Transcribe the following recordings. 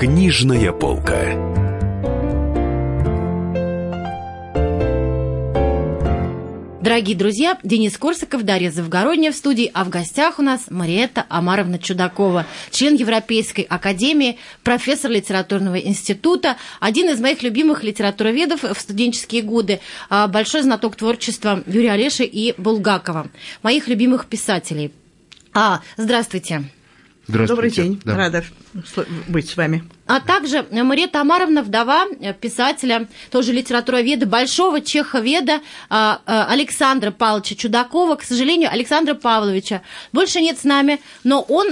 Книжная полка. Дорогие друзья, Денис Корсаков, Дарья Завгородняя в студии, а в гостях у нас Мариетта Амаровна Чудакова, член Европейской академии, профессор литературного института, один из моих любимых литературоведов в студенческие годы, а, большой знаток творчества Юрия Олеши и Булгакова, моих любимых писателей. А, здравствуйте. Добрый день, да. рада быть с вами. А также Мария Тамаровна, вдова э, писателя, тоже литературоведа, большого чеховеда а, а, Александра Павловича Чудакова. К сожалению, Александра Павловича больше нет с нами, но он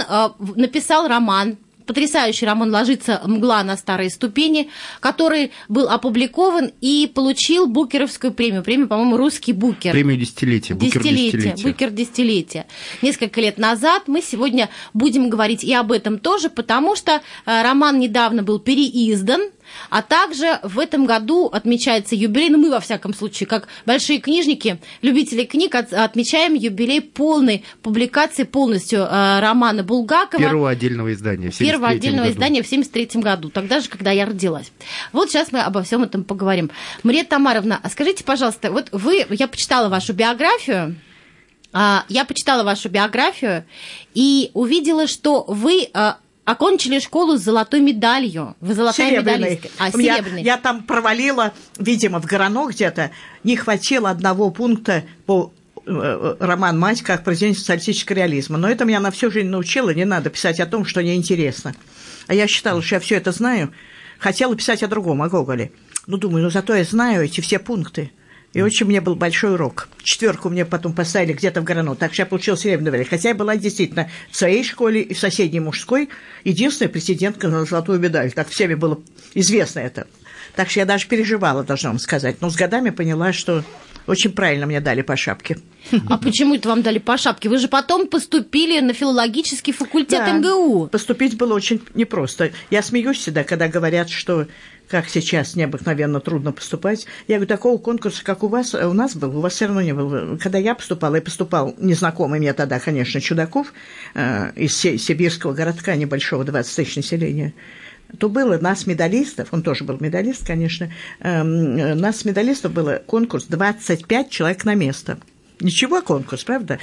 написал роман потрясающий роман «Ложится мгла на старые ступени», который был опубликован и получил Букеровскую премию. Премию, по-моему, «Русский Букер». Премию десятилетия. Букер десятилетия. Букер десятилетия. Несколько лет назад мы сегодня будем говорить и об этом тоже, потому что э, роман недавно был переиздан, а также в этом году отмечается юбилей, ну мы во всяком случае, как большие книжники, любители книг, отмечаем юбилей полной публикации полностью э, романа Булгакова. Первого отдельного издания. Первого отдельного году. издания в 1973 году, тогда же, когда я родилась. Вот сейчас мы обо всем этом поговорим. Мария Тамаровна, а скажите, пожалуйста, вот вы, я почитала вашу биографию, а, я почитала вашу биографию и увидела, что вы а, окончили школу с золотой медалью. Вы золотая медалистка. А, серебряной. Я, я там провалила, видимо, в Горано где-то, не хватило одного пункта по э, э, роман «Мать» как произведение социалистического реализма. Но это меня на всю жизнь научило, не надо писать о том, что неинтересно. А я считала, что я все это знаю. Хотела писать о другом, о Гоголе. Ну, думаю, ну зато я знаю эти все пункты. И очень мне был большой урок. Четверку мне потом поставили где-то в Грану. Так что я получила серебряную медаль. Хотя я была действительно в своей школе и в соседней мужской единственная президентка на золотую медаль. Так всеми было известно это. Так что я даже переживала, должна вам сказать. Но с годами поняла, что очень правильно мне дали по шапке. А почему это вам дали по шапке? Вы же потом поступили на филологический факультет да, МГУ. Поступить было очень непросто. Я смеюсь всегда, когда говорят, что как сейчас необыкновенно трудно поступать. Я говорю, такого конкурса, как у вас, у нас был, у вас все равно не было. Когда я поступала, и поступал незнакомый мне тогда, конечно, Чудаков э, из сибирского городка небольшого, 20 тысяч населения, то было нас медалистов, он тоже был медалист, конечно, э, нас медалистов было конкурс 25 человек на место. Ничего конкурс, правда?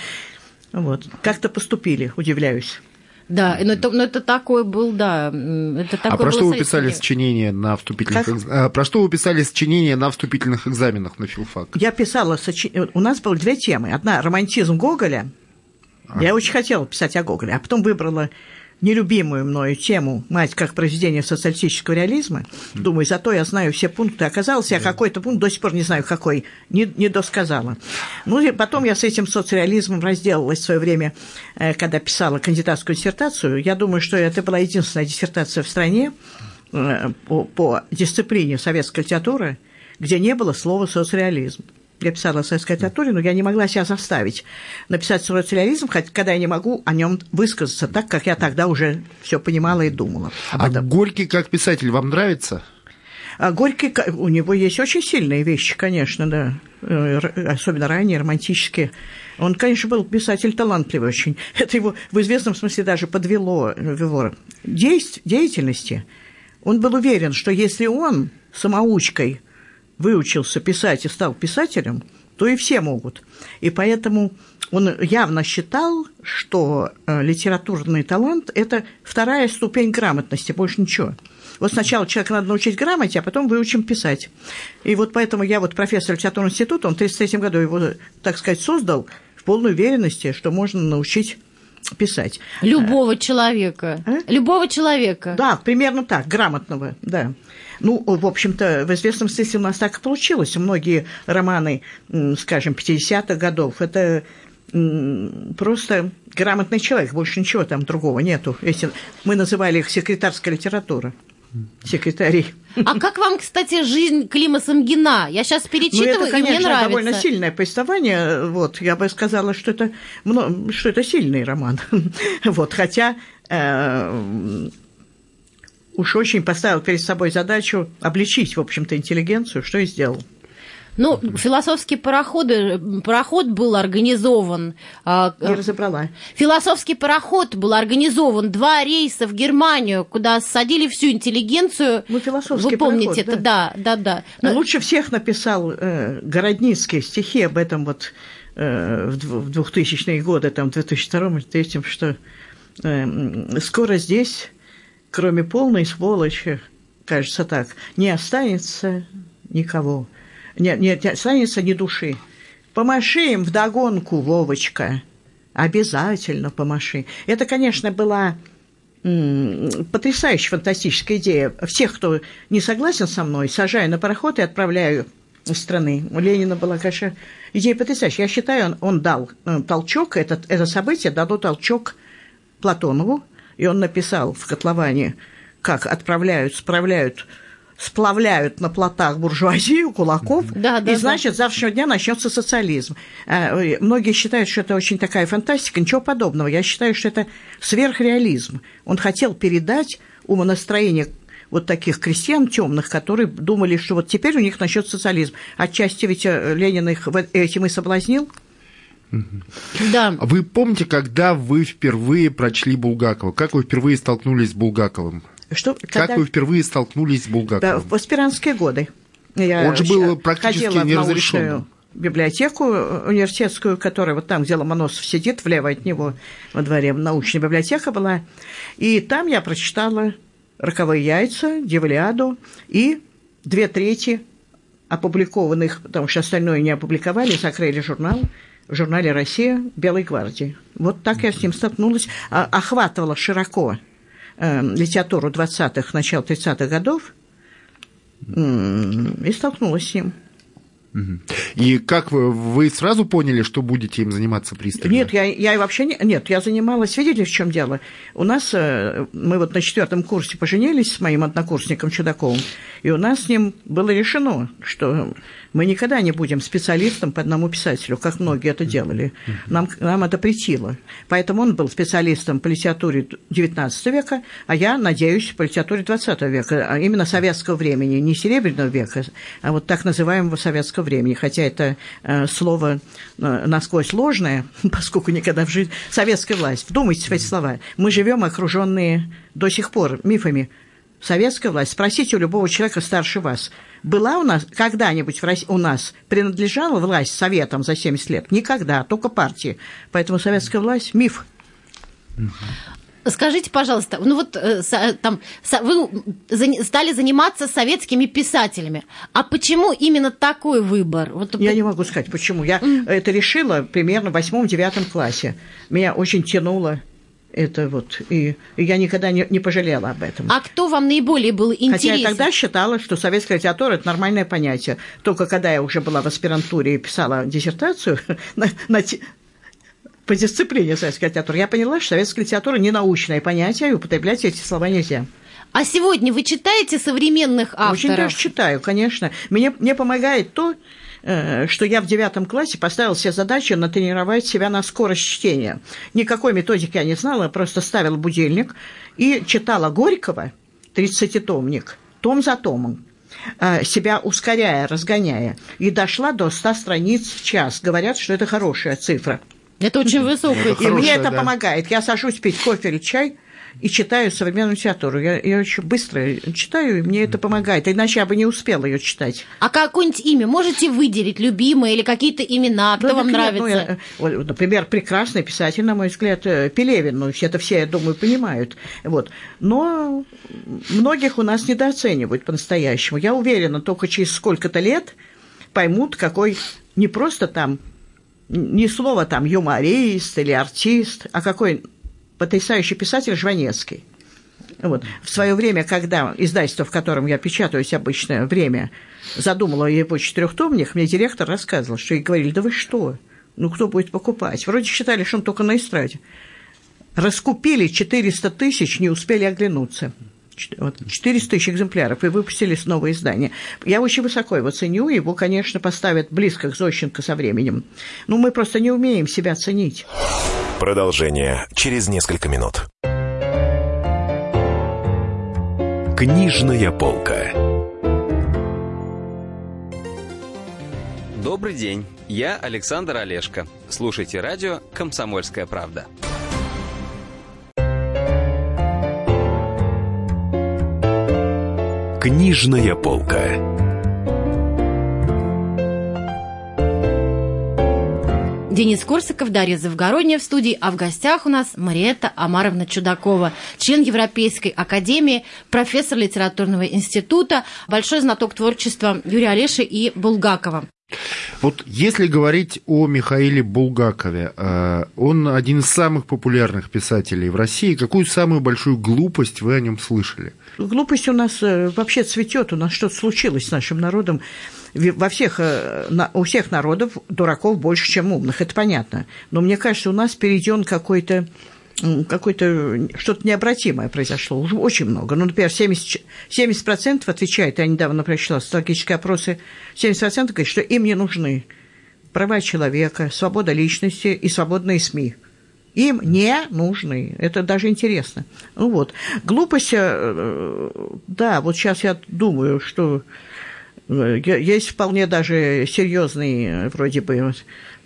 Вот. Как-то поступили, удивляюсь. Да, но это, но это такой был, да. Это такой а про что вы писали сочинение на вступительных экз... а, Про что вы писали сочинение на вступительных экзаменах на филфак? Я писала сочинение. У нас было две темы. Одна романтизм Гоголя. А. Я очень хотела писать о Гоголе, а потом выбрала нелюбимую мною тему «Мать как произведение социалистического реализма». Думаю, зато я знаю все пункты. Оказалось, я какой-то пункт до сих пор не знаю, какой, не, не досказала. Ну, и потом я с этим соцреализмом разделалась в свое время, э, когда писала кандидатскую диссертацию. Я думаю, что это была единственная диссертация в стране э, по, по дисциплине советской литературы, где не было слова «соцреализм» я писала литературе, но я не могла себя заставить написать социализм, хотя когда я не могу о нем высказаться так, как я тогда уже все понимала и думала. А этом. Горький как писатель вам нравится? А Горький, у него есть очень сильные вещи, конечно, да, э, особенно ранние, романтические. Он, конечно, был писатель талантливый очень. Это его в известном смысле даже подвело его деятельности. Он был уверен, что если он самоучкой выучился писать и стал писателем, то и все могут. И поэтому он явно считал, что э, литературный талант – это вторая ступень грамотности, больше ничего. Вот сначала человека надо научить грамоте, а потом выучим писать. И вот поэтому я вот профессор литературного института, он в 1933 году его, так сказать, создал в полной уверенности, что можно научить писать. Любого человека. А? Любого человека. Да, примерно так, грамотного, да. Ну, в общем-то, в известном смысле у нас так и получилось. Многие романы, скажем, 50-х годов, это просто грамотный человек, больше ничего там другого нету. Эти, мы называли их секретарская литература секретарей. А как вам, кстати, жизнь Клима Самгина? Я сейчас перечитываю, ну, это, конечно, и мне нравится. довольно сильное повествование. Вот, я бы сказала, что это, что это сильный роман. вот, хотя э, уж очень поставил перед собой задачу обличить, в общем-то, интеллигенцию, что и сделал. Ну, философский пароходы, пароход был организован... А, Не разобрала. Философский пароход был организован, два рейса в Германию, куда садили всю интеллигенцию. Ну, философский Вы помните пароход, это, да, да, да. Но... Лучше всех написал э, Городницкий стихи об этом вот э, в 2000-е годы, там, в 2002-2003, что э, скоро здесь, кроме полной сволочи, кажется так, не останется никого нет, нет, не останется ни души. Помаши им вдогонку, Вовочка. Обязательно помаши. Это, конечно, была потрясающая фантастическая идея. Всех, кто не согласен со мной, сажаю на пароход и отправляю из страны. У Ленина была, конечно, идея потрясающая. Я считаю, он, он дал э, толчок, этот, это событие дало толчок Платонову, и он написал в котловане, как отправляют, справляют сплавляют на плотах буржуазию, кулаков, да, да, и, значит, с завтрашнего дня начнется социализм. Э, многие считают, что это очень такая фантастика, ничего подобного. Я считаю, что это сверхреализм. Он хотел передать умонастроение вот таких крестьян темных, которые думали, что вот теперь у них начнется социализм. Отчасти ведь э, Ленин их этим и соблазнил. Да. Вы помните, когда вы впервые прочли Булгакова? Как вы впервые столкнулись с Булгаковым? Что, когда... Как вы впервые столкнулись с Булгаковым? Да, в аспирантские годы. Я Он же был практически неразрешенным библиотеку университетскую, которая вот там, где Ломоносов сидит, влево от него во дворе, научная библиотека была. И там я прочитала «Роковые яйца», «Девлиаду» и две трети опубликованных, потому что остальное не опубликовали, закрыли журнал, в журнале «Россия» Белой гвардии. Вот так я с ним столкнулась, а, охватывала широко э, литературу 20-х, начала 30-х годов и столкнулась с ним. И как вы, вы сразу поняли, что будете им заниматься пристально? Нет, я, я вообще не, нет, я занималась, видите, в чем дело? У нас, э, мы вот на четвертом курсе поженились с моим однокурсником Чудаковым, и у нас с ним было решено, что мы никогда не будем специалистом по одному писателю, как многие это делали. Нам, нам это притило. Поэтому он был специалистом по литературе XIX века, а я, надеюсь, по литературе XX века, а именно советского времени, не Серебряного века, а вот так называемого советского времени. Хотя это э, слово э, насквозь сложное, поскольку никогда в жизни... Советская власть. Вдумайтесь в эти слова. Мы живем окруженные до сих пор мифами советская власть, спросите у любого человека старше вас, была у нас когда-нибудь в России, у нас принадлежала власть советам за 70 лет? Никогда, только партии. Поэтому советская власть – миф. Скажите, пожалуйста, ну вот э, там вы стали заниматься советскими писателями, а почему именно такой выбор? Вот... Я не могу сказать, почему. Я mm. это решила примерно в восьмом-девятом классе. Меня очень тянуло это вот, и, и я никогда не, не пожалела об этом. А кто вам наиболее был интересен? Хотя я тогда считала, что советская литература – это нормальное понятие. Только когда я уже была в аспирантуре и писала диссертацию на, на, по дисциплине советской литературы, я поняла, что советская литература не научное понятие, и употреблять эти слова нельзя. А сегодня вы читаете современных авторов? Очень даже читаю, конечно. Мне, мне помогает то, Э, что я в девятом классе поставил себе задачу натренировать себя на скорость чтения. Никакой методики я не знала, просто ставила будильник и читала Горького, 30-томник, том за томом э, себя ускоряя, разгоняя, и дошла до 100 страниц в час. Говорят, что это хорошая цифра. Это очень высокая. И мне это да. помогает. Я сажусь пить кофе или чай, и читаю современную литературу. Я, я очень быстро читаю, и мне это помогает. Иначе я бы не успела ее читать. А какое-нибудь имя можете выделить, любимое или какие-то имена, кто да, вам нравится? Ну, я, вот, например, прекрасный писатель, на мой взгляд, э, Пелевин. Ну, это все, я думаю, понимают. Вот. Но многих у нас недооценивают по-настоящему. Я уверена, только через сколько-то лет поймут, какой не просто там не слово там юморист или артист, а какой потрясающий писатель Жванецкий. Вот. В свое время, когда издательство, в котором я печатаюсь обычное время, задумало его четырехтомник, мне директор рассказывал, что и говорили, да вы что, ну кто будет покупать? Вроде считали, что он только на эстраде. Раскупили 400 тысяч, не успели оглянуться. 400 тысяч экземпляров, и выпустили новое издание. Я очень высоко его ценю, его, конечно, поставят близко к Зощенко со временем. Но мы просто не умеем себя ценить. Продолжение через несколько минут. Книжная полка. Добрый день, я Александр Олешко. Слушайте радио «Комсомольская правда». Книжная полка. Денис Корсаков, Дарья Завгородняя в студии, а в гостях у нас Мариэта Амаровна Чудакова, член Европейской академии, профессор литературного института, большой знаток творчества Юрия Олеши и Булгакова. Вот если говорить о Михаиле Булгакове, э, он один из самых популярных писателей в России. Какую самую большую глупость вы о нем слышали? Глупость у нас э, вообще цветет, у нас что-то случилось с нашим народом. Во всех, э, у всех народов дураков больше, чем умных, это понятно. Но мне кажется, у нас перейден какой-то какое-то что-то необратимое произошло, уже очень много. Ну, например, 70%, 70% отвечает, я недавно прочла социологические опросы, 70% говорят, что им не нужны права человека, свобода личности и свободные СМИ. Им не нужны. Это даже интересно. Ну вот. Глупость, э, да, вот сейчас я думаю, что э, есть вполне даже серьезный, вроде бы,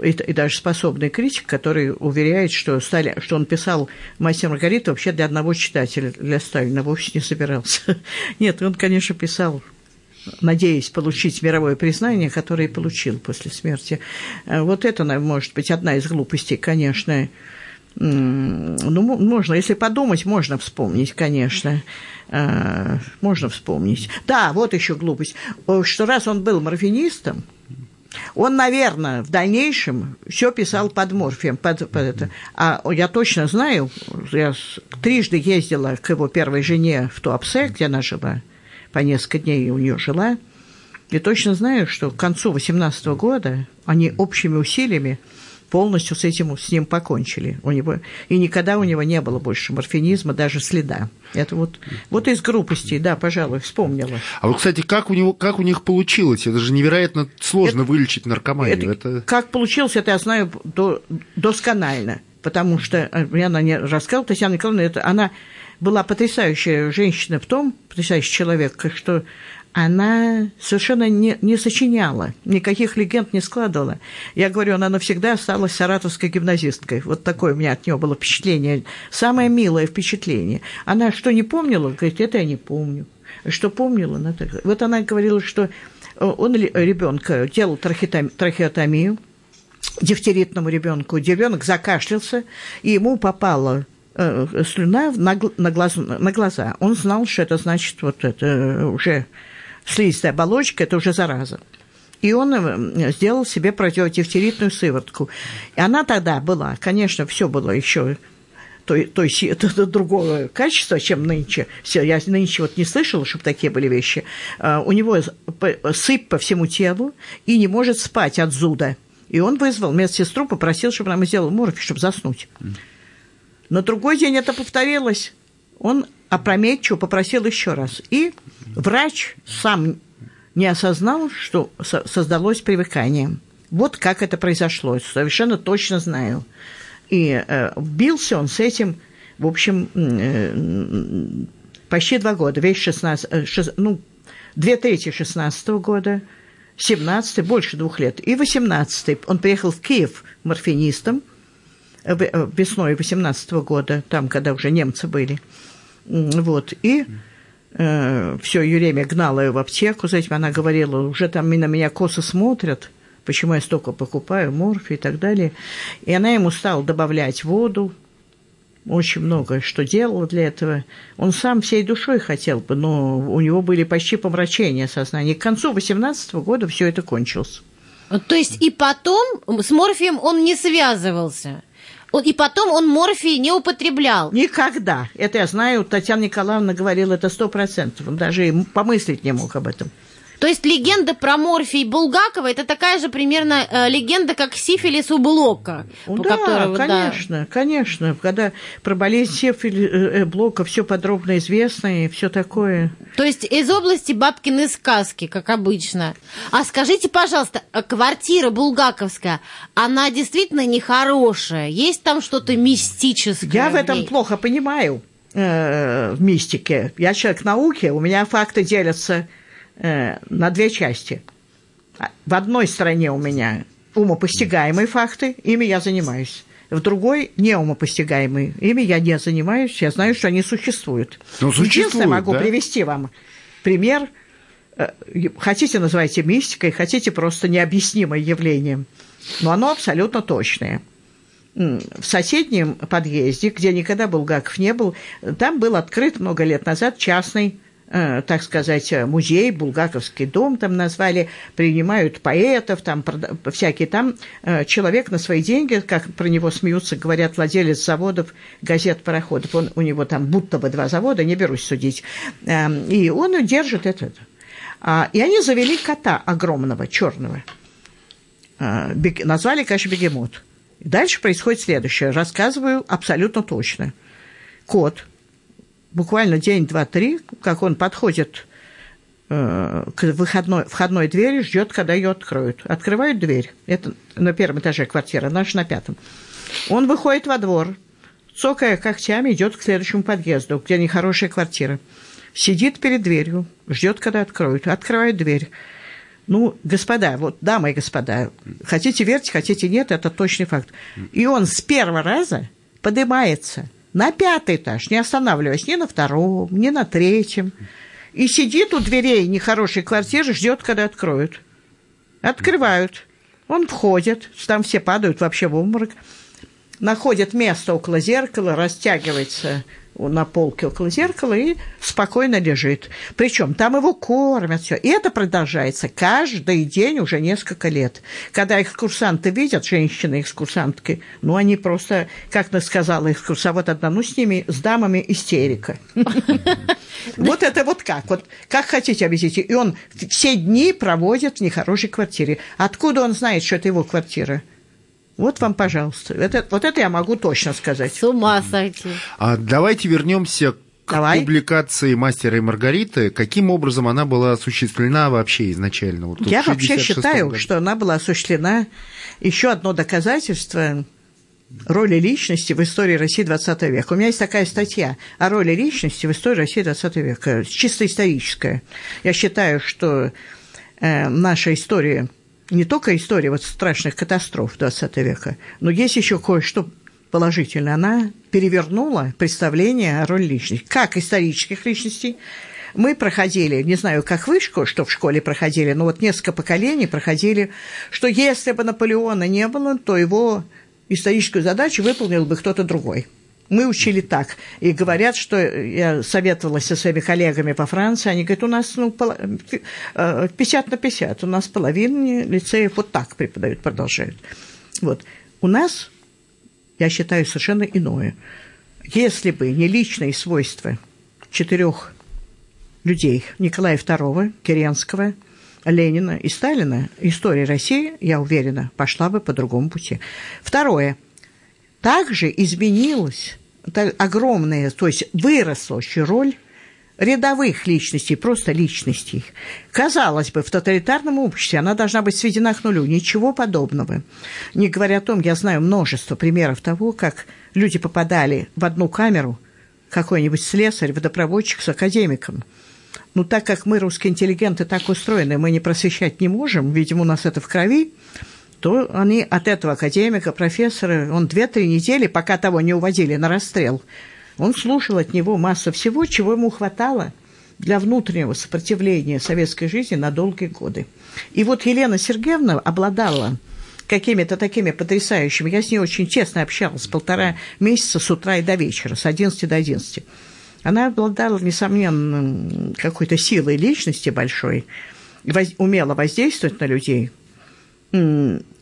и, и даже способный критик, который уверяет, что, Сталин, что он писал «Мастер Маргарита» вообще для одного читателя, для Сталина, вовсе не собирался. Нет, он, конечно, писал надеясь получить мировое признание, которое получил после смерти. Э, вот это, может быть, одна из глупостей, конечно. Ну, можно, если подумать, можно вспомнить, конечно. Э, можно вспомнить. Да, вот еще глупость. Что раз он был морфинистом, он, наверное, в дальнейшем все писал под морфием, под, под это. А я точно знаю, я трижды ездила к его первой жене в Туапсе, где она жила, по несколько дней у нее жила, и точно знаю, что к концу 18 года они общими усилиями полностью с этим с ним покончили. У него, и никогда у него не было больше морфинизма, даже следа. Это вот, вот из группости, да, пожалуй, вспомнила. А вот, кстати, как у, него, как у них получилось? Это же невероятно сложно это, вылечить наркоманию. Это, это... Как получилось, это я знаю до, досконально, потому что мне она не рассказала, Татьяна Николаевна, это, она была потрясающая женщина в том, потрясающий человек, что она совершенно не, не сочиняла, никаких легенд не складывала. Я говорю, она навсегда осталась саратовской гимназисткой. Вот такое у меня от нее было впечатление, самое милое впечатление. Она что не помнила, говорит, это я не помню. Что помнила, она так... Вот она говорила, что он ребенка делал трахеотомию, дифтеритному ребенку. Ребенок закашлялся, и ему попала э, слюна на, на, глаз, на глаза. Он знал, что это значит вот это уже слизистая оболочка – это уже зараза. И он э, сделал себе противодифтеритную сыворотку. И она тогда была, конечно, все было еще то, есть это другого качества, чем нынче. Все, я нынче вот не слышала, чтобы такие были вещи. А, у него сыпь по всему телу и не может спать от зуда. И он вызвал медсестру, попросил, чтобы она ему сделала морфий, чтобы заснуть. На другой день это повторилось. Он опрометчиво попросил еще раз. И врач сам не осознал, что создалось привыкание. Вот как это произошло, совершенно точно знаю. И э, бился он с этим, в общем, э, почти два года, весь 16, э, шест, ну, две трети 16 года, 17 больше двух лет, и 18 он приехал в Киев морфинистом э, э, весной 18 года, там, когда уже немцы были – вот, и э, все, Юремия гнала ее в аптеку за этим, она говорила, уже там на меня косо смотрят, почему я столько покупаю, морфий и так далее. И она ему стала добавлять воду, очень много что делала для этого. Он сам всей душой хотел бы, но у него были почти помрачения сознания. К концу 18 года все это кончилось. То есть и потом с морфием он не связывался? И потом он морфий не употреблял. Никогда. Это я знаю, Татьяна Николаевна говорила это сто процентов. Он даже и помыслить не мог об этом. То есть легенда про морфий Булгакова это такая же примерно э, легенда, как сифилис у Блока. Да, которого, конечно, да. конечно. Когда про болезнь сифилиса э, Блока все подробно известно и все такое. То есть из области бабкины сказки, как обычно. А скажите, пожалуйста, э, квартира Булгаковская, она действительно нехорошая? Есть там что-то мистическое? Я в, в этом плохо понимаю э, в мистике. Я человек науки, у меня факты делятся Э, на две части. В одной стране у меня умопостигаемые факты, ими я занимаюсь. В другой неумопостигаемые. Ими я не занимаюсь, я знаю, что они существуют. Ну, существуют Единственное, могу да? привести вам пример. Э, хотите, называйте мистикой, хотите просто необъяснимое явление. Но оно абсолютно точное в соседнем подъезде, где никогда Булгаков не был, там был открыт много лет назад частный так сказать, музей, Булгаковский дом там назвали, принимают поэтов, там всякие. Там э, человек на свои деньги, как про него смеются, говорят, владелец заводов, газет, пароходов. Он, у него там будто бы два завода, не берусь судить. Эм, и он держит это. А, и они завели кота огромного, черного. Э, назвали, конечно, бегемот. Дальше происходит следующее. Рассказываю абсолютно точно. Кот, буквально день, два, три, как он подходит э, к выходной, входной двери, ждет, когда ее откроют. Открывают дверь. Это на первом этаже квартира, наша на пятом. Он выходит во двор, цокая когтями, идет к следующему подъезду, где нехорошая квартира. Сидит перед дверью, ждет, когда откроют. Открывает дверь. Ну, господа, вот, дамы и господа, хотите верьте, хотите нет, это точный факт. И он с первого раза поднимается на пятый этаж, не останавливаясь ни на втором, ни на третьем. И сидит у дверей нехорошей квартиры, ждет, когда откроют. Открывают. Он входит, там все падают вообще в обморок. Находит место около зеркала, растягивается на полке около зеркала и спокойно лежит. Причем там его кормят, все. И это продолжается каждый день уже несколько лет. Когда экскурсанты видят, женщины-экскурсантки, ну, они просто, как сказала экскурсовод одна, ну, с ними, с дамами истерика. Вот это вот как, вот как хотите объясните. И он все дни проводит в нехорошей квартире. Откуда он знает, что это его квартира? Вот вам, пожалуйста. Это, вот это я могу точно сказать. С ума сойти. А давайте вернемся к Давай. публикации «Мастера и Маргариты». Каким образом она была осуществлена вообще изначально? Вот я вообще считаю, году. что она была осуществлена. Еще одно доказательство роли личности в истории России XX века. У меня есть такая статья о роли личности в истории России XX века, чисто историческая. Я считаю, что э, наша история – не только история вот страшных катастроф XX века, но есть еще кое-что положительное. Она перевернула представление о роли личности, как исторических личностей. Мы проходили, не знаю, как вышку, что в школе проходили, но вот несколько поколений проходили, что если бы Наполеона не было, то его историческую задачу выполнил бы кто-то другой – мы учили так. И говорят, что я советовалась со своими коллегами по Франции, они говорят, у нас ну, 50 э, на 50, у нас половина лицеев вот так преподают, продолжают. Вот. У нас, я считаю, совершенно иное. Если бы не личные свойства четырех людей, Николая II, Керенского, Ленина и Сталина, история России, я уверена, пошла бы по другому пути. Второе. Также изменилась огромная, то есть выросла очень роль рядовых личностей, просто личностей. Казалось бы, в тоталитарном обществе она должна быть сведена к нулю. Ничего подобного. Не говоря о том, я знаю множество примеров того, как люди попадали в одну камеру, какой-нибудь слесарь, водопроводчик с академиком. Ну, так как мы, русские интеллигенты, так устроены, мы не просвещать не можем, видимо, у нас это в крови, то они от этого академика, профессора, он две-три недели, пока того не уводили на расстрел, он слушал от него массу всего, чего ему хватало для внутреннего сопротивления советской жизни на долгие годы. И вот Елена Сергеевна обладала какими-то такими потрясающими. Я с ней очень честно общалась полтора месяца с утра и до вечера, с 11 до 11. Она обладала, несомненно, какой-то силой личности большой, умела воздействовать на людей,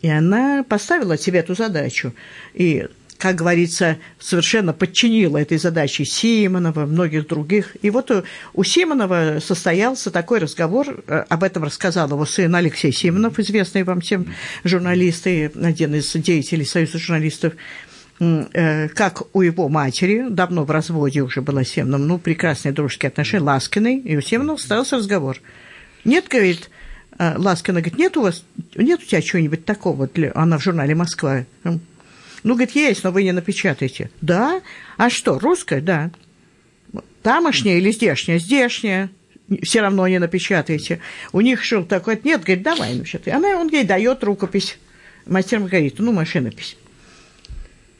и она поставила себе эту задачу. И, как говорится, совершенно подчинила этой задаче Симонова, многих других. И вот у Симонова состоялся такой разговор, э, об этом рассказал его сын Алексей Симонов, известный вам всем журналист и один из деятелей Союза журналистов, э, как у его матери, давно в разводе уже была Симоном, ну, прекрасные дружеские отношения, Ласкиной, и у Симонова состоялся разговор. Нет, говорит, Ласкина говорит, нет у вас, нет у тебя чего-нибудь такого? Для... Она в журнале «Москва». Ну, говорит, есть, но вы не напечатаете. Да? А что, русская? Да. Тамошняя или здешняя? Здешняя. все равно не напечатаете. У них шел такой, нет, говорит, давай напечатай. Она, он ей дает рукопись. Мастер Маргарита, ну, машинопись.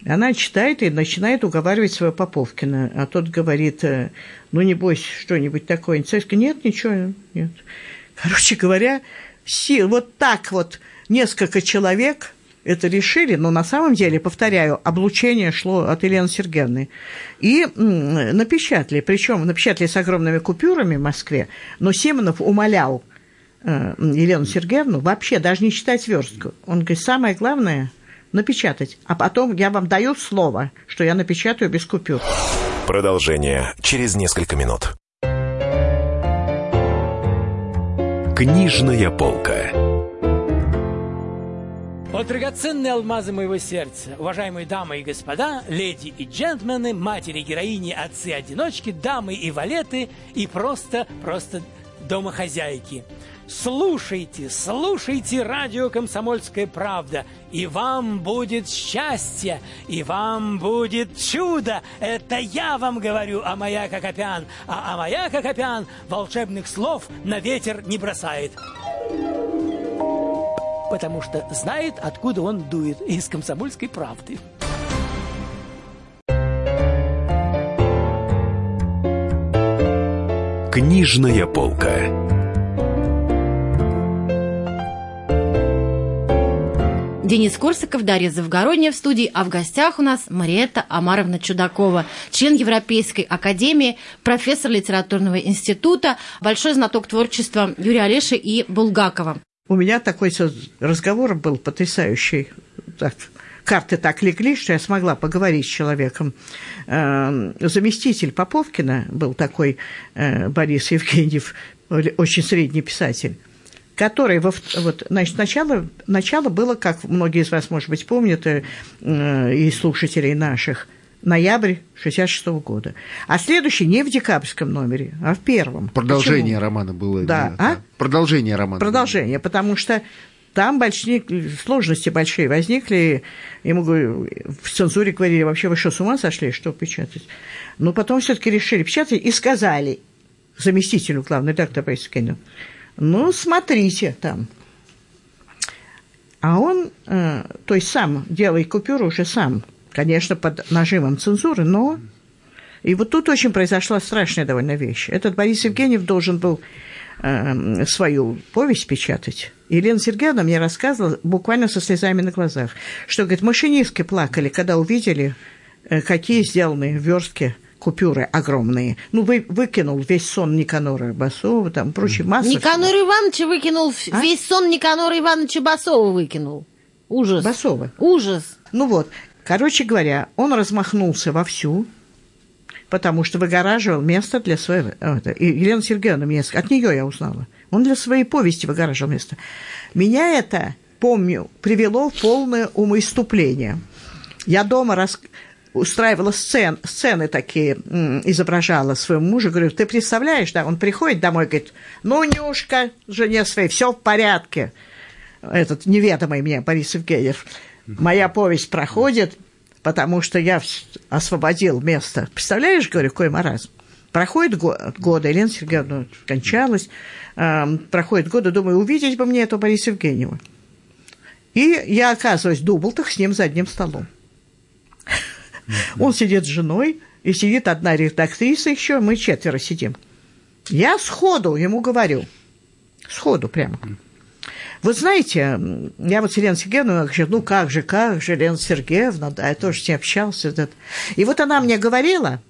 Она читает и начинает уговаривать своего Поповкина. А тот говорит, э, ну, не бойся, что-нибудь такое. Царь нет, ничего, нет. Короче говоря, сил, вот так вот несколько человек это решили, но на самом деле, повторяю, облучение шло от Елены Сергеевны. И напечатали, причем напечатали с огромными купюрами в Москве, но Симонов умолял э, Елену Сергеевну вообще даже не читать верстку. Он говорит, самое главное – напечатать, а потом я вам даю слово, что я напечатаю без купюр. Продолжение через несколько минут. Книжная полка. О, драгоценные алмазы моего сердца, уважаемые дамы и господа, леди и джентльмены, матери, героини, отцы-одиночки, дамы и валеты и просто, просто домохозяйки. Слушайте, слушайте радио «Комсомольская правда», и вам будет счастье, и вам будет чудо. Это я вам говорю, а моя Кокопян. А, а моя Кокопян волшебных слов на ветер не бросает. Потому что знает, откуда он дует. Из комсомольской правды. Книжная полка. Денис Корсаков, Дарья Завгородняя в студии, а в гостях у нас Мариетта Амаровна Чудакова, член Европейской академии, профессор литературного института, большой знаток творчества Юрия Олеши и Булгакова. У меня такой разговор был потрясающий. Так, карты так легли, что я смогла поговорить с человеком. Эм, заместитель Поповкина был такой э, Борис Евгеньев, очень средний писатель который, во, вот, значит, начало, начало было, как многие из вас, может быть, помнят, э, и слушателей наших, ноябрь 66 -го года. А следующий не в декабрьском номере, а в первом. Продолжение Почему? романа было. Да, да. А? Продолжение романа. Продолжение, было. потому что там большие, сложности большие возникли. Ему в цензуре говорили, вообще вы что, с ума сошли, что печатать? Но потом все таки решили печатать и сказали заместителю главного редактора Борису Кенину, ну, смотрите там. А он, э, то есть сам делает купюру уже сам, конечно, под нажимом цензуры, но... И вот тут очень произошла страшная довольно вещь. Этот Борис Евгеньев должен был э, свою повесть печатать. Елена Сергеевна мне рассказывала буквально со слезами на глазах, что, говорит, машинистки плакали, когда увидели, э, какие сделаны верстки купюры огромные. Ну, вы, выкинул весь сон Никанора Басова, там прочие масса. Никанор всего. Иванович выкинул, а? весь сон Никанора Ивановича Басова выкинул. Ужас. Басова. Ужас. Ну вот, короче говоря, он размахнулся вовсю, потому что выгораживал место для своего... Это, Елена Сергеевна мне... От нее я узнала. Он для своей повести выгораживал место. Меня это, помню, привело в полное умоиступление. Я дома рас устраивала сцен, сцены такие, изображала своему мужу. Говорю, ты представляешь, да, он приходит домой, говорит, ну, Нюшка, жене своей, все в порядке. Этот неведомый мне Борис Евгеньев. Моя повесть проходит, потому что я освободил место. Представляешь, говорю, какой маразм. Проходит год, годы, Елена Сергеевна кончалась, э, проходит годы, думаю, увидеть бы мне этого Бориса Евгеньева. И я оказываюсь в Дублтах с ним за одним столом. Он сидит с женой, и сидит одна редактриса еще, мы четверо сидим. Я сходу ему говорю, сходу прямо. Вы знаете, я вот с Еленой Сергеевной говорю, ну как же, как же, Елена Сергеевна, да, я тоже с ней общался. И вот она мне говорила,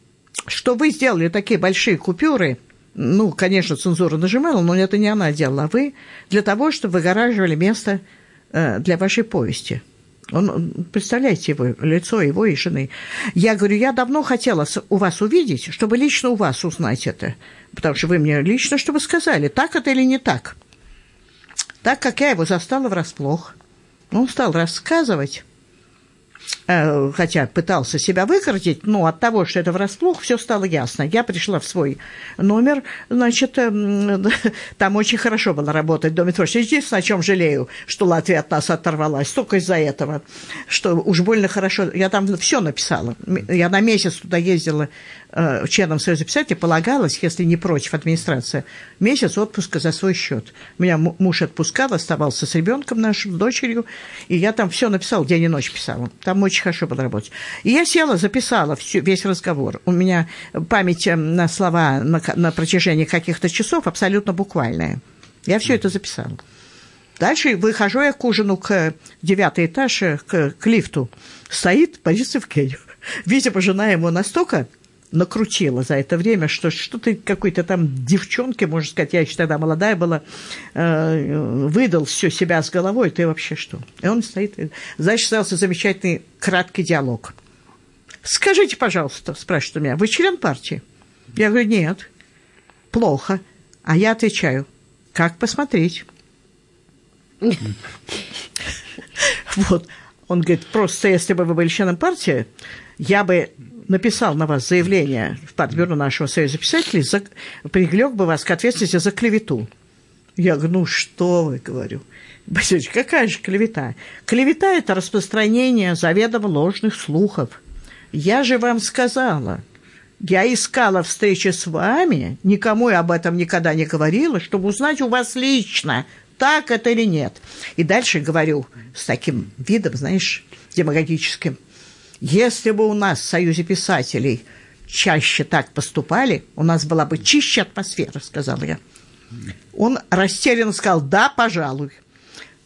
что вы сделали такие большие купюры, ну, конечно, цензура нажимала, но это не она делала, а вы, для того, чтобы выгораживали место э, для вашей повести. Он, представляете его, лицо его и жены. Я говорю, я давно хотела у вас увидеть, чтобы лично у вас узнать это. Потому что вы мне лично, чтобы сказали, так это или не так. Так как я его застала врасплох, он стал рассказывать, хотя пытался себя выкрутить, но от того, что это врасплох, все стало ясно. Я пришла в свой номер, значит, эм, там очень хорошо было работать в Доме творчества. Единственное, о чем жалею, что Латвия от нас оторвалась, только из-за этого, что уж больно хорошо. Я там все написала. Я на месяц туда ездила Э, членам Союза писателей полагалось, если не против администрация, месяц отпуска за свой счет. Меня муж отпускал, оставался с ребенком нашим, с дочерью, и я там все написала, день и ночь писала. Там очень хорошо было работать. И я села, записала всю, весь разговор. У меня память э, на слова на, на протяжении каких-то часов абсолютно буквальная. Я все это записала. Дальше выхожу я к ужину, к девятый этаж, э, к, к лифту. Стоит Борис Евгеньев. Видимо, жена ему настолько накрутила за это время, что что ты какой-то там девчонке, можно сказать, я еще тогда молодая была, э, выдал все себя с головой, ты вообще что? И он стоит, значит, остался замечательный краткий диалог. Скажите, пожалуйста, спрашивает у меня, вы член партии? Я говорю, нет. Плохо. А я отвечаю, как посмотреть? Вот. Он говорит, просто если бы вы были членом партии, я бы написал на вас заявление в Партбюро нашего Союза писателей, за, привлек бы вас к ответственности за клевету. Я говорю, ну что вы, говорю. Васильевич, какая же клевета? Клевета – это распространение заведомо ложных слухов. Я же вам сказала, я искала встречи с вами, никому я об этом никогда не говорила, чтобы узнать у вас лично, так это или нет. И дальше говорю с таким видом, знаешь, демагогическим – если бы у нас в Союзе писателей чаще так поступали, у нас была бы чище атмосфера, сказал я. Он растерянно сказал, да, пожалуй.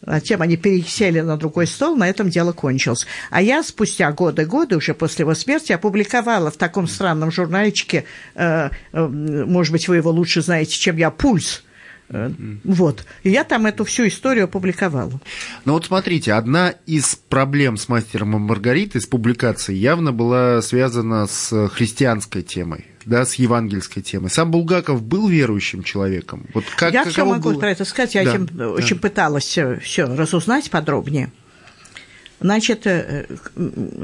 Затем они пересели на другой стол, на этом дело кончилось. А я спустя годы-годы, уже после его смерти, опубликовала в таком странном журнальчике, э, э, может быть, вы его лучше знаете, чем я, «Пульс», вот. И я там эту всю историю опубликовала. Ну вот смотрите, одна из проблем с мастером и Маргаритой, с публикацией, явно была связана с христианской темой да, с евангельской темой. Сам Булгаков был верующим человеком. Вот как, я все могу было? про это сказать, я да, этим да. очень пыталась все разузнать подробнее. Значит, э,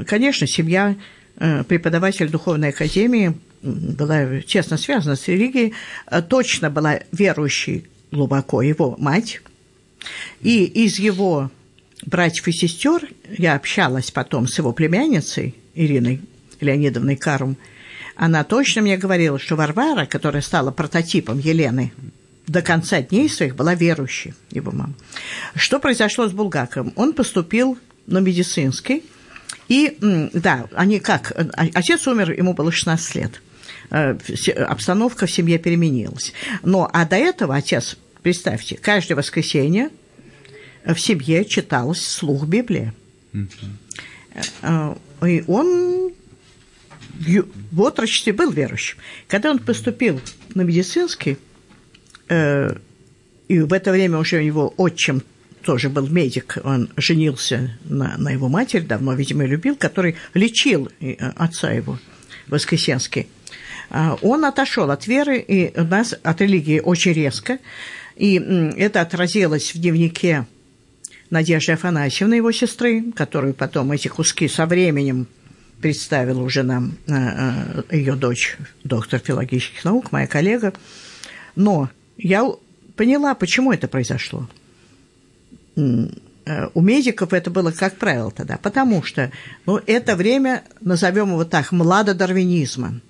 конечно, семья э, преподаватель духовной академии была честно связана с религией, э, точно была верующей глубоко его мать. И из его братьев и сестер я общалась потом с его племянницей Ириной Леонидовной Карум. Она точно мне говорила, что Варвара, которая стала прототипом Елены, до конца дней своих была верующей, его мама. Что произошло с Булгаковым? Он поступил на медицинский, и, да, они как, а, отец умер, ему было 16 лет. Э, обстановка в семье переменилась. Но, а до этого отец, представьте, каждое воскресенье в семье читалась слух Библии. Mm-hmm. И он в отрочестве был верующим. Когда он поступил на медицинский, и в это время уже у него отчим тоже был медик, он женился на, на его матери, давно, видимо, любил, который лечил отца его, Воскресенский. А, он отошел от веры и нас от религии очень резко. И это отразилось в дневнике Надежды Афанасьевны, его сестры, которую потом эти куски со временем представила уже нам а, а, ее дочь, доктор филологических наук, моя коллега. Но я поняла, почему это произошло. У медиков это было, как правило, тогда, потому что ну, это время, назовем его так, младодарвинизма.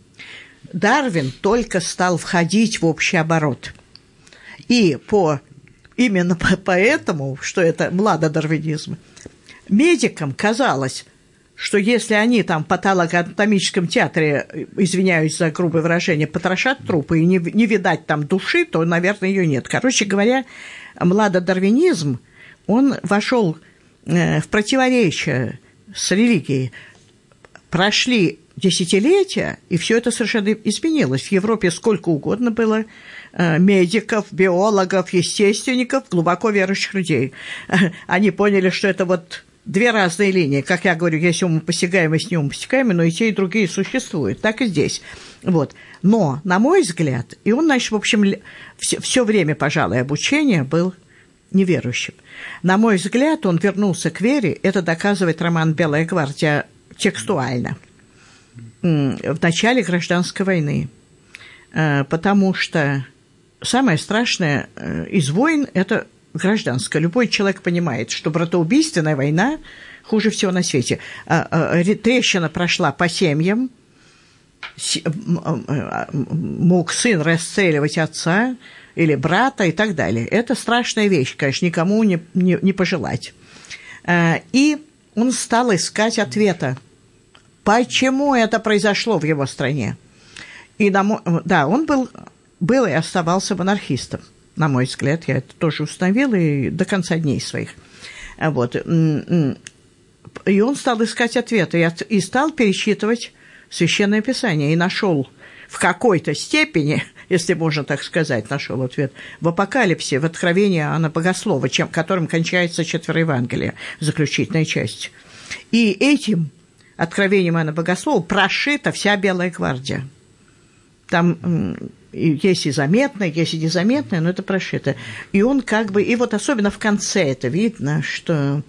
Дарвин только стал входить в общий оборот. И по, именно по, поэтому, что это младодарвинизм, медикам казалось, что если они там в патологоанатомическом театре, извиняюсь за грубое выражение, потрошат трупы и не, не видать там души, то, наверное, ее нет. Короче говоря, младодарвинизм, он вошел э, в противоречие с религией. Прошли десятилетия, и все это совершенно изменилось. В Европе сколько угодно было э, медиков, биологов, естественников, глубоко верующих людей. Они поняли, что это вот две разные линии. Как я говорю, есть умопостигаемость, неумопостигаемость, но и те, и другие существуют. Так и здесь. Вот. Но, на мой взгляд, и он, значит, в общем, все, все время, пожалуй, обучения был неверующим. На мой взгляд, он вернулся к вере. Это доказывает роман «Белая гвардия» текстуально в начале гражданской войны, э, потому что самое страшное э, из войн – это гражданская. Любой человек понимает, что братоубийственная война хуже всего на свете. А, трещина прошла по семьям, мог сын расстреливать отца или брата и так далее. Это страшная вещь, конечно, никому не, не, не пожелать. И он стал искать ответа, почему это произошло в его стране. И, да, он был, был и оставался монархистом на мой взгляд, я это тоже установила и до конца дней своих. Вот. И он стал искать ответы и стал пересчитывать Священное Писание и нашел в какой-то степени, если можно так сказать, нашел ответ в Апокалипсе, в Откровении Анна Богослова, чем, которым кончается четверо Евангелия, заключительная часть. И этим откровением Анна Богослова прошита вся Белая гвардия. Там есть и заметное, есть и незаметное, но это прошито. И он как бы, и вот особенно в конце это видно, что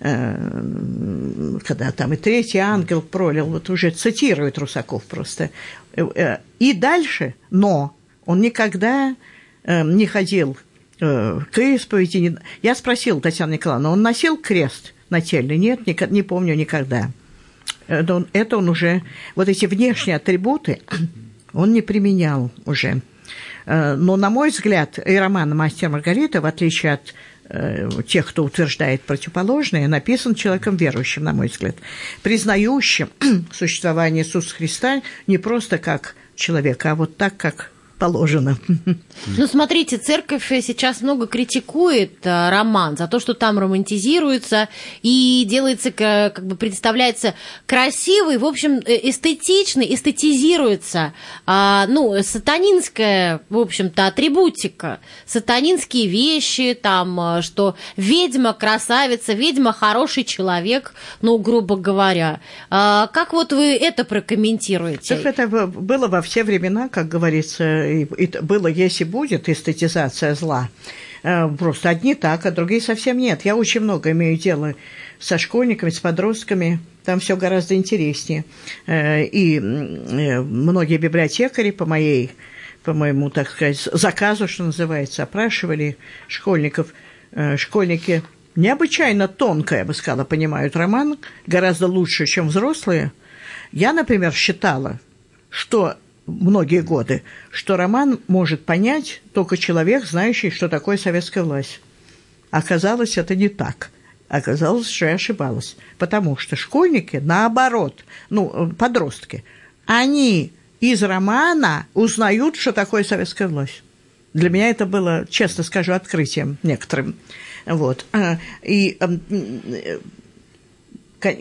э, когда там и третий ангел пролил, вот уже цитирует Русаков просто. Э, и дальше, но он никогда э, не ходил к исповеди. Я спросил Татьяну Николаевну, он носил крест нательный? Нет, не, не помню никогда. Это он, это он уже, вот эти внешние атрибуты, он не применял уже. Э, но, на мой взгляд, и роман «Мастер Маргарита», в отличие от э, тех, кто утверждает противоположное, написан человеком верующим, на мой взгляд, признающим существование Иисуса Христа не просто как человека, а вот так, как положено. Ну, смотрите, церковь сейчас много критикует э, роман за то, что там романтизируется и делается, как бы представляется красивый, в общем, э, эстетичный, эстетизируется, а, ну, сатанинская, в общем-то, атрибутика, сатанинские вещи, там, э, что ведьма красавица, ведьма хороший человек, ну, грубо говоря. А, как вот вы это прокомментируете? Так это было во все времена, как говорится, и, было, есть и будет эстетизация зла. Э, просто одни так, а другие совсем нет. Я очень много имею дела со школьниками, с подростками. Там все гораздо интереснее. Э, и э, многие библиотекари по моей по моему, так сказать, заказу, что называется, опрашивали школьников. Школьники необычайно тонко, я бы сказала, понимают роман, гораздо лучше, чем взрослые. Я, например, считала, что многие годы, что роман может понять только человек, знающий, что такое советская власть. Оказалось, это не так. Оказалось, что я ошибалась. Потому что школьники, наоборот, ну, подростки, они из романа узнают, что такое советская власть. Для меня это было, честно скажу, открытием некоторым. Вот. И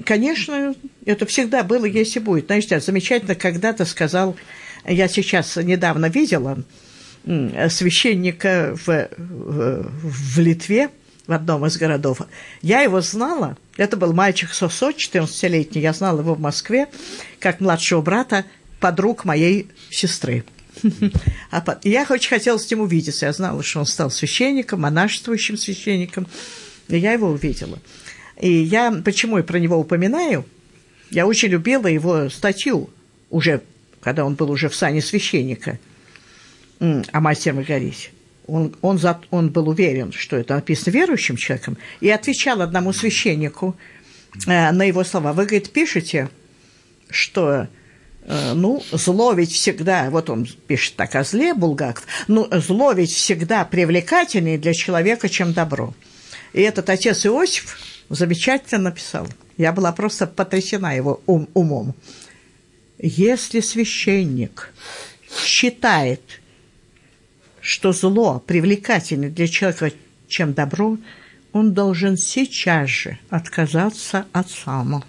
Конечно, это всегда было, есть и будет. Знаете, замечательно когда-то сказал я сейчас недавно видела священника в, в, в Литве, в одном из городов. Я его знала, это был мальчик Сосо, 14-летний, я знала его в Москве, как младшего брата подруг моей сестры. А я очень хотела с ним увидеться. Я знала, что он стал священником, монашествующим священником. И я его увидела. И я почему я про него упоминаю? Я очень любила его статью уже когда он был уже в сане священника, о мастере Маргарите, он, он, за, он был уверен, что это написано верующим человеком, и отвечал одному священнику э, на его слова. Вы, говорит, пишете, что э, ну, зло ведь всегда, вот он пишет так о зле, Булгаков, ну, зло ведь всегда привлекательнее для человека, чем добро. И этот отец Иосиф замечательно написал. Я была просто потрясена его ум, умом. Если священник считает, что зло привлекательнее для человека, чем добро, он должен сейчас же отказаться от сама.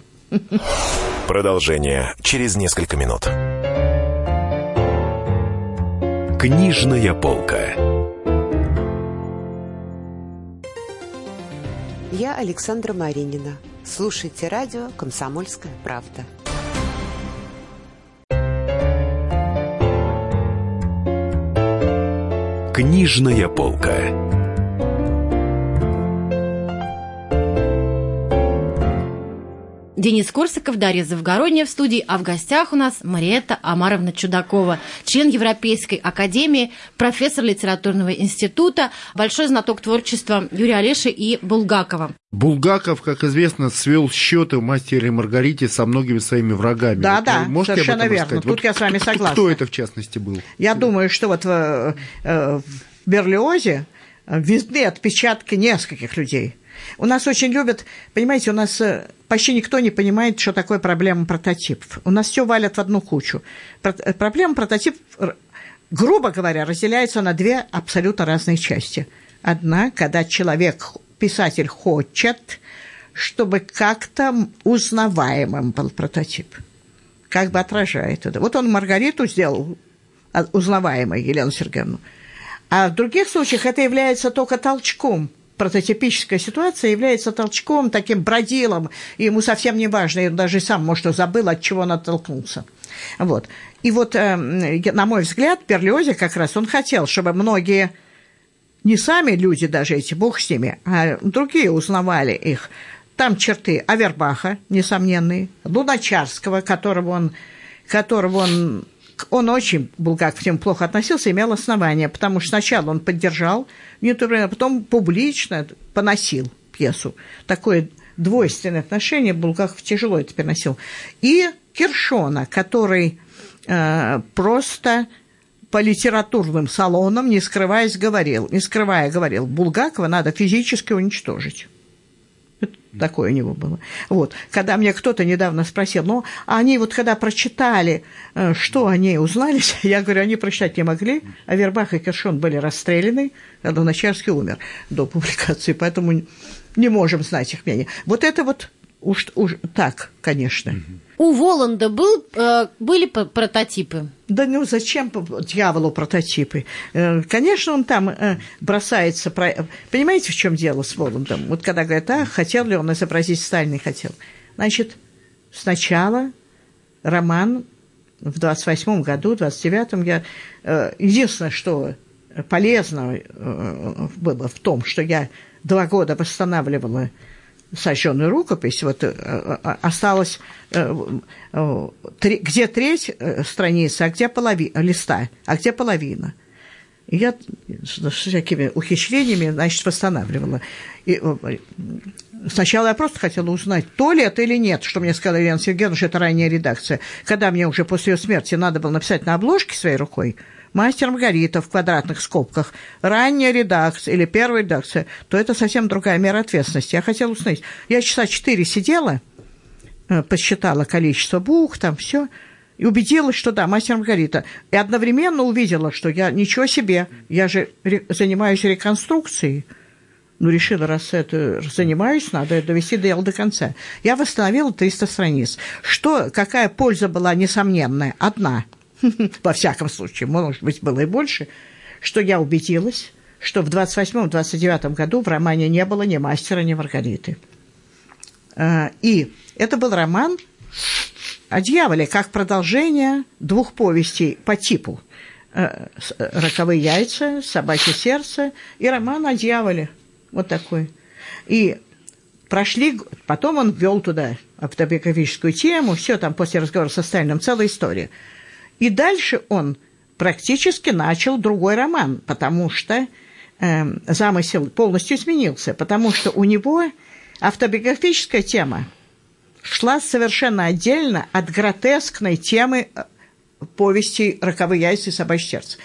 Продолжение через несколько минут. Книжная полка. Я Александра Маринина. Слушайте радио «Комсомольская правда». Книжная полка. Денис Корсаков, Дарья Завгородняя в студии, а в гостях у нас Мариетта Амаровна Чудакова, член Европейской академии, профессор литературного института, большой знаток творчества Юрия Олеши и Булгакова. Булгаков, как известно, свел счеты в мастере Маргарите со многими своими врагами. Да, вот, да, можете совершенно верно. Рассказать? Тут вот я с вами согласна. Кто это в частности был? Я думаю, что вот в, э, в Берлиозе видны отпечатки нескольких людей. У нас очень любят, понимаете, у нас э, почти никто не понимает, что такое проблема прототипов. У нас все валят в одну кучу. Э, проблема прототип, грубо говоря, разделяется на две абсолютно разные части. Одна, когда человек, писатель хочет, чтобы как-то узнаваемым был прототип. Как бы отражает это. Вот он Маргариту сделал а, узнаваемой, Елену Сергеевну. А в других случаях это является только толчком – прототипическая ситуация является толчком, таким бродилом, и ему совсем не важно, и он даже сам, может, забыл, от чего он оттолкнулся. Вот. И вот, э, на мой взгляд, Берлиозе как раз он хотел, чтобы многие, не сами люди даже эти, бог с ними, а другие узнавали их. Там черты Авербаха, несомненные, Луначарского, которого он, которого он он очень, Булгаков к нему плохо относился, имел основания, потому что сначала он поддержал Ньютона, а потом публично поносил пьесу. Такое двойственное отношение Булгаков тяжело это переносил. И Киршона, который э, просто по литературным салонам, не скрываясь, говорил, не скрывая, говорил, Булгакова надо физически уничтожить. Такое у него было. Вот. Когда мне кто-то недавно спросил, ну, они вот когда прочитали, э, что они узнали, я говорю, они прочитать не могли, а Вербах и Кершон были расстреляны, а Луначарский умер до публикации, поэтому не можем знать их мнение. Вот это вот уж, уж так, конечно. У Воланда был, э, были прототипы? Да ну зачем дьяволу прототипы? Э, конечно, он там э, бросается... Понимаете, в чем дело с Воландом? Вот когда говорят, а, хотел ли он изобразить Сталина, хотел. Значит, сначала роман в 28 году, в 29-м я... Единственное, что полезно было в том, что я два года восстанавливала сожженную рукопись, вот э, э, осталось э, где треть страницы, а где половина листа, а где половина. Я с всякими ухищрениями, значит, восстанавливала. И сначала я просто хотела узнать, то ли это или нет, что мне сказала Елена Сергеевна, что это ранняя редакция. Когда мне уже после ее смерти надо было написать на обложке своей рукой, мастер Маргарита в квадратных скобках, ранняя редакция или первая редакция, то это совсем другая мера ответственности. Я хотела узнать. Я часа четыре сидела, э, посчитала количество букв, там все, и убедилась, что да, мастер Маргарита. И одновременно увидела, что я ничего себе, я же занимаюсь реконструкцией. Ну, решила, раз это занимаюсь, надо довести дело до конца. Я восстановила 300 страниц. Что, какая польза была несомненная? Одна – во всяком случае, может быть, было и больше, что я убедилась, что в 28-29 году в романе не было ни мастера, ни Маргариты. А, и это был роман о дьяволе, как продолжение двух повестей по типу э, «Роковые яйца», «Собачье сердце» и роман о дьяволе. Вот такой. И прошли, потом он ввел туда автобиографическую тему, все там после разговора со Сталиным, целая история – и дальше он практически начал другой роман, потому что э, замысел полностью изменился, потому что у него автобиографическая тема шла совершенно отдельно от гротескной темы э, повести «Роковые яйца и собачье сердце».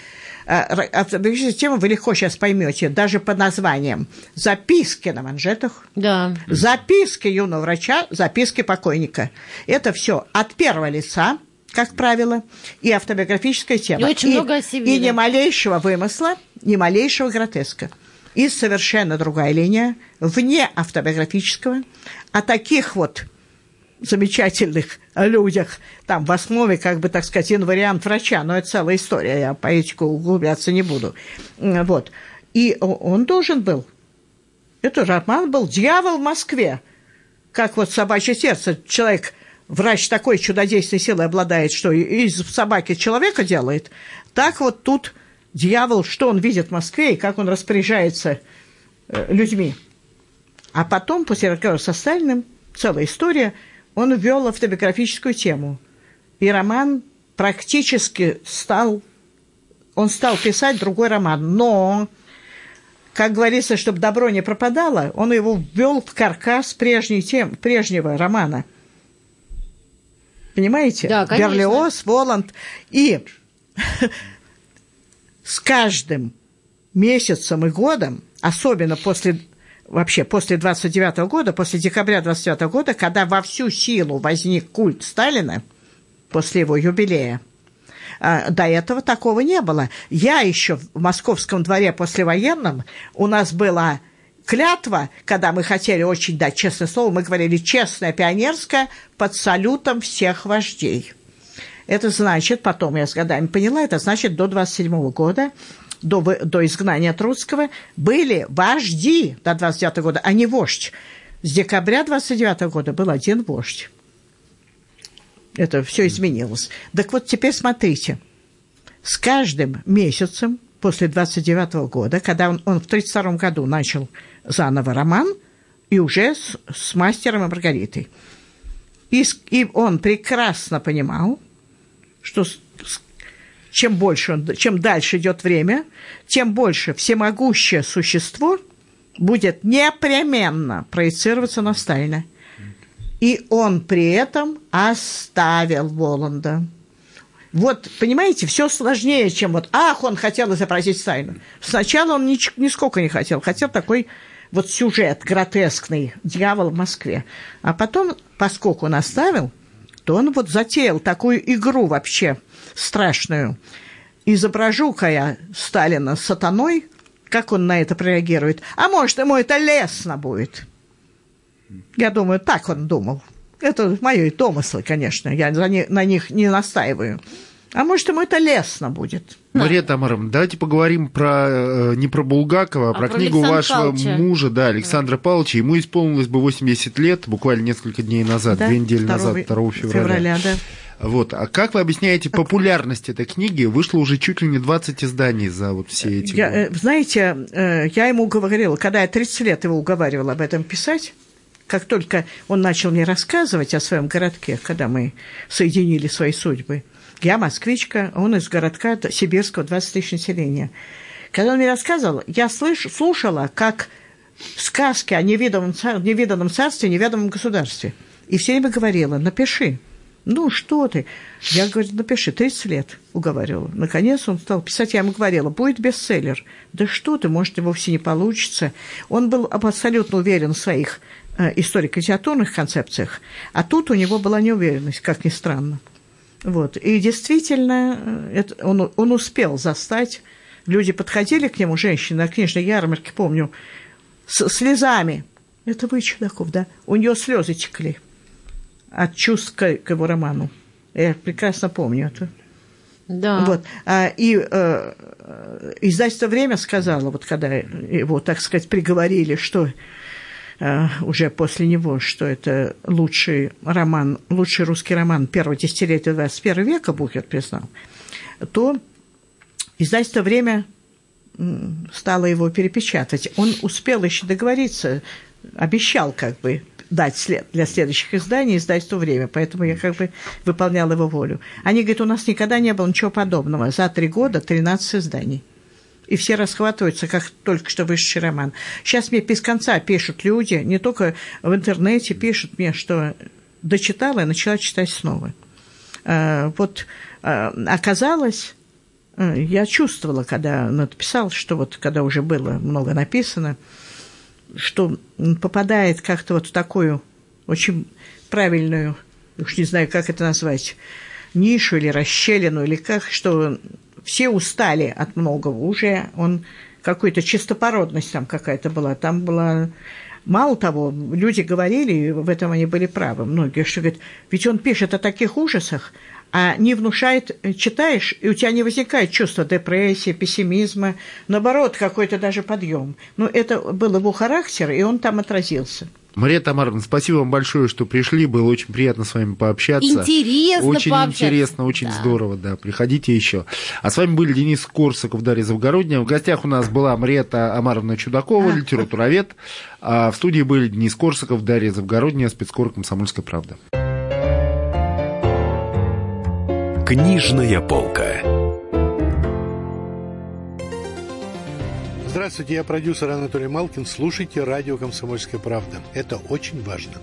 Э, автобиографическая тема вы легко сейчас поймете, даже под названием «Записки на манжетах», да. «Записки юного врача», «Записки покойника». Это все от первого лица – как правило, и автобиографическая тема. И очень и, много о себе. И ни малейшего вымысла, ни малейшего гротеска. И совершенно другая линия, вне автобиографического, о таких вот замечательных людях, там в основе, как бы, так сказать, инвариант врача, но это целая история, я по этику углубляться не буду. Вот. И он должен был, это роман был «Дьявол в Москве», как вот «Собачье сердце», человек врач такой чудодейственной силой обладает, что из собаки человека делает, так вот тут дьявол, что он видит в Москве и как он распоряжается э, людьми. А потом, после разговора со Сталиным, целая история, он ввел автобиографическую тему. И роман практически стал, он стал писать другой роман. Но, как говорится, чтобы добро не пропадало, он его ввел в каркас прежней тем, прежнего романа. Понимаете? Да, конечно. Берлиоз, Воланд. И с каждым месяцем и годом, особенно после вообще после 29 года, после декабря 29 года, когда во всю силу возник культ Сталина после его юбилея, а, до этого такого не было. Я еще в московском дворе послевоенном, у нас была клятва, когда мы хотели очень дать честное слово, мы говорили честное пионерское под салютом всех вождей. Это значит, потом я с годами поняла, это значит до 27 года до, до изгнания Троцкого были вожди до 29 года, а не вождь. С декабря 29 года был один вождь. Это все изменилось. Так вот, теперь смотрите. С каждым месяцем после 29 года, когда он, он в 32 году начал заново роман, и уже с, с мастером и Маргаритой. И, и он прекрасно понимал, что с, чем больше он, чем дальше идет время, тем больше всемогущее существо будет непременно проецироваться на Сталина. И он при этом оставил Воланда. Вот, понимаете, все сложнее, чем вот, ах, он хотел изобразить Сталина. Сначала он нич- нисколько не хотел, хотел такой вот сюжет гротескный «Дьявол в Москве». А потом, поскольку он оставил, то он вот затеял такую игру вообще страшную. Изображу-ка я Сталина сатаной, как он на это прореагирует? А может, ему это лестно будет? Я думаю, так он думал. Это мои домыслы, конечно, я на них не настаиваю. А может, ему это лестно будет. Мария Тамаровна, давайте поговорим про, э, не про Булгакова, а, а про, про книгу Александра вашего Павловича. мужа, да, Александра да. Павловича. Ему исполнилось бы 80 лет, буквально несколько дней назад, да? две недели 2 назад, 2 февраля. февраля да. Вот. А как вы объясняете популярность этой книги? Вышло уже чуть ли не 20 изданий за вот все эти я, годы. Э, знаете, э, я ему говорила, когда я 30 лет его уговаривала об этом писать, как только он начал мне рассказывать о своем городке, когда мы соединили свои судьбы – я москвичка, он из городка сибирского, 20 тысяч населения. Когда он мне рассказывал, я слыш, слушала, как сказки о невиданном, невиданном царстве, неведомом государстве. И все время говорила, напиши. Ну, что ты? Я, говорю, напиши, 30 лет уговаривала. Наконец он стал писать, я ему говорила, будет бестселлер. Да что ты, может, и вовсе не получится. Он был абсолютно уверен в своих историко-литературных концепциях, а тут у него была неуверенность, как ни странно. Вот. И действительно, э, это, он, он успел застать. Люди подходили к нему, женщины, на книжной ярмарке, помню, с слезами. Это вы, Чудаков, да? У нее слезы текли от чувств к, к его роману. Я прекрасно помню это. Да. Вот. А, и э, издательство «Время» сказала, вот когда его, так сказать, приговорили, что Э, уже после него, что это лучший роман, лучший русский роман первого десятилетия 21 века, Бухер признал, то издательство «Время» стало его перепечатать. Он успел еще договориться, обещал как бы дать след для следующих изданий издательству «Время», поэтому я как бы выполняла его волю. Они говорят, у нас никогда не было ничего подобного. За три года 13 изданий и все расхватываются, как только что вышедший роман. Сейчас мне без конца пишут люди, не только в интернете пишут мне, что дочитала и начала читать снова. А, вот а, оказалось, а, я чувствовала, когда написал, что вот когда уже было много написано, что попадает как-то вот в такую очень правильную, уж не знаю, как это назвать, нишу или расщелину, или как, что все устали от многого уже, он какой-то чистопородность там какая-то была, там была... Мало того, люди говорили, и в этом они были правы, многие, что говорят, ведь он пишет о таких ужасах, а не внушает, читаешь, и у тебя не возникает чувство депрессии, пессимизма, наоборот, какой-то даже подъем. Но это был его характер, и он там отразился. Мария Тамаровна, спасибо вам большое, что пришли. Было очень приятно с вами пообщаться. Интересно Очень пообщаться. интересно, очень да. здорово, да. Приходите еще. А с вами были Денис Корсаков, Дарья Завгородняя. В гостях у нас была Мария Амаровна Чудакова, а. литературовед. А в студии были Денис Корсаков, Дарья Завгородняя, спецкор «Комсомольская правда». Книжная полка. Здравствуйте, я продюсер Анатолий Малкин. Слушайте радио «Комсомольская правда». Это очень важно.